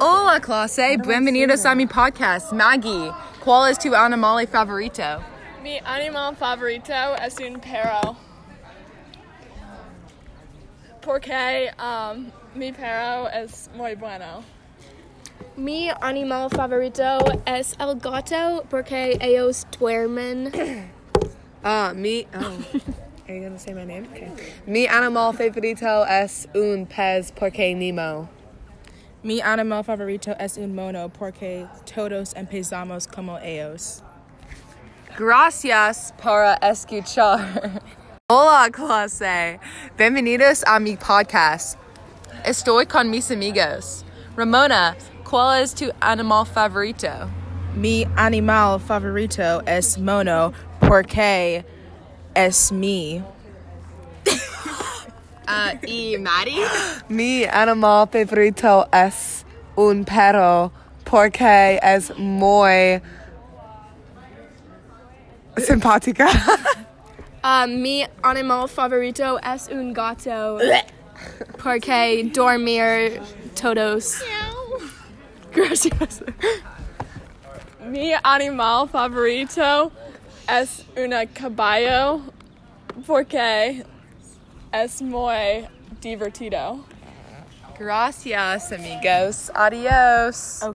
Hola, clase. Bienvenidos a mi podcast. Maggie, ¿cuál es tu animal favorito? Mi animal favorito es un perro. Porque um, mi perro es muy bueno. Mi animal favorito es el gato porque ellos duermen. Ah, mi. Oh. Are you gonna say my name? Okay. Mi animal favorito es un pez porque Nemo. Mi animal favorito es un mono porque todos empezamos como ellos. Gracias por escuchar. Hola, clase. Bienvenidos a mi podcast. Estoy con mis amigos. Ramona, ¿cuál es tu animal favorito? Mi animal favorito es mono porque es mi. Uh, y Maddie? Mi animal favorito es un perro porque es muy simpática. Uh, mi animal favorito es un gato porque dormir todos. Gracias. Mi animal favorito es una caballo porque es muy divertido. Gracias, amigos. Adios.